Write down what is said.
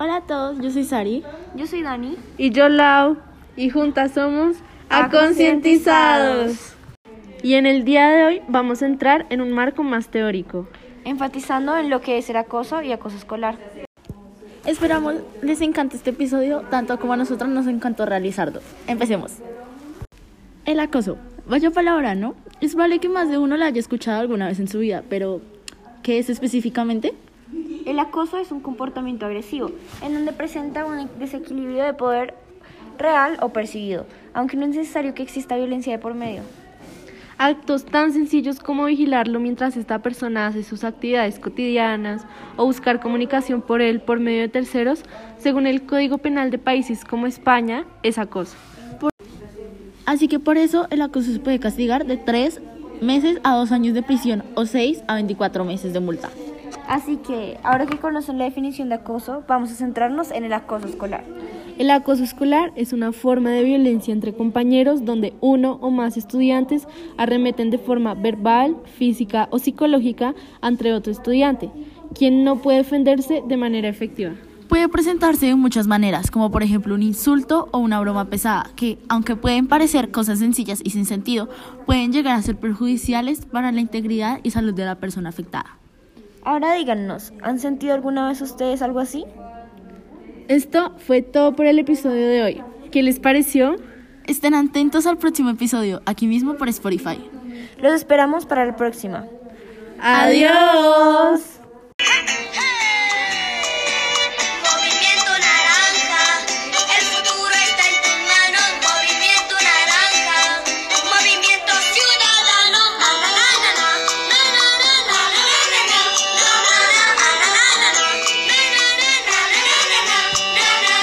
Hola a todos, yo soy Sari. Yo soy Dani. Y yo Lau. Y juntas somos Aconcientizados. Y en el día de hoy vamos a entrar en un marco más teórico. Enfatizando en lo que es el acoso y acoso escolar. Esperamos les encante este episodio tanto como a nosotros nos encantó realizarlo. Empecemos. El acoso. Vaya palabra, ¿no? Es vale que más de uno la haya escuchado alguna vez en su vida, pero ¿qué es específicamente? El acoso es un comportamiento agresivo, en donde presenta un desequilibrio de poder real o percibido, aunque no es necesario que exista violencia de por medio. Actos tan sencillos como vigilarlo mientras esta persona hace sus actividades cotidianas o buscar comunicación por él por medio de terceros, según el Código Penal de países como España, es acoso. Así que por eso el acoso se puede castigar de 3 meses a 2 años de prisión o 6 a 24 meses de multa. Así que, ahora que conocen la definición de acoso, vamos a centrarnos en el acoso escolar. El acoso escolar es una forma de violencia entre compañeros donde uno o más estudiantes arremeten de forma verbal, física o psicológica ante otro estudiante, quien no puede defenderse de manera efectiva. Puede presentarse de muchas maneras, como por ejemplo un insulto o una broma pesada, que, aunque pueden parecer cosas sencillas y sin sentido, pueden llegar a ser perjudiciales para la integridad y salud de la persona afectada. Ahora díganos, ¿han sentido alguna vez ustedes algo así? Esto fue todo por el episodio de hoy. ¿Qué les pareció? Estén atentos al próximo episodio, aquí mismo por Spotify. Los esperamos para la próxima. Adiós.